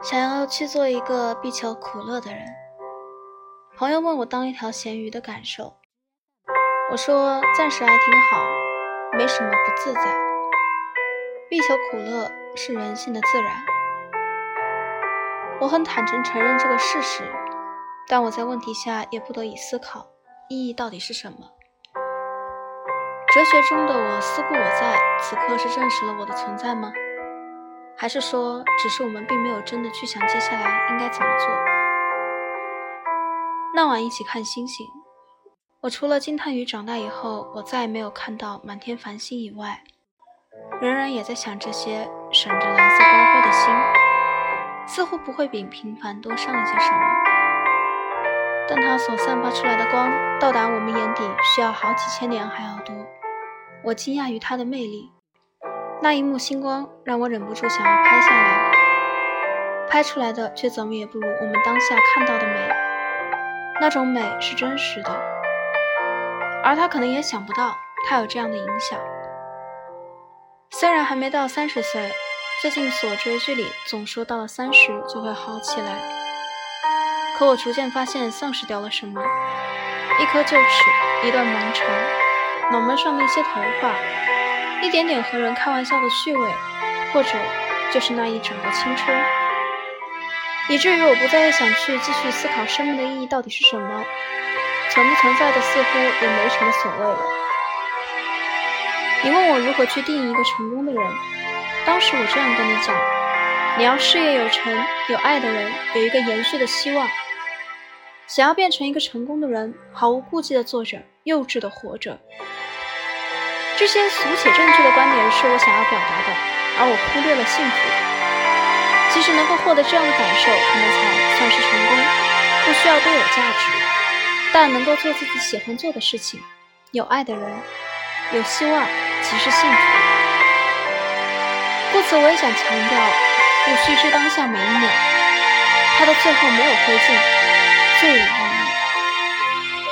想要去做一个避求苦乐的人。朋友问我当一条咸鱼的感受，我说暂时还挺好，没什么不自在。避求苦乐是人性的自然，我很坦诚承认这个事实，但我在问题下也不得已思考意义到底是什么。哲学中的我思故我在，此刻是证实了我的存在吗？还是说，只是我们并没有真的去想接下来应该怎么做？那晚一起看星星，我除了惊叹于长大以后我再也没有看到满天繁星以外，仍然也在想这些闪着蓝色光辉的星，似乎不会比平凡多上一些什么。但它所散发出来的光，到达我们眼底需要好几千年还要多。我惊讶于它的魅力，那一幕星光让我忍不住想要拍下来，拍出来的却怎么也不如我们当下看到的美。那种美是真实的，而他可能也想不到，他有这样的影响。虽然还没到三十岁，最近所追剧里总说到了三十就会好起来，可我逐渐发现丧失掉了什么：一颗臼齿，一段盲肠，脑门上的一些头发，一点点和人开玩笑的趣味，或者就是那一整个青春。以至于我不再想去继续思考生命的意义到底是什么，存不存在的似乎也没什么所谓了。你问我如何去定义一个成功的人，当时我这样跟你讲：你要事业有成、有爱的人，有一个延续的希望。想要变成一个成功的人，毫无顾忌的做着，幼稚的活着。这些俗且正确的观点是我想要表达的，而我忽略了幸福。其实能够获得这样的感受，可能才算是成功。不需要多有价值，但能够做自己喜欢做的事情，有爱的人，有希望，即是幸福。故此，我也想强调，不须知当下每一秒，它的最后没有灰烬，最有。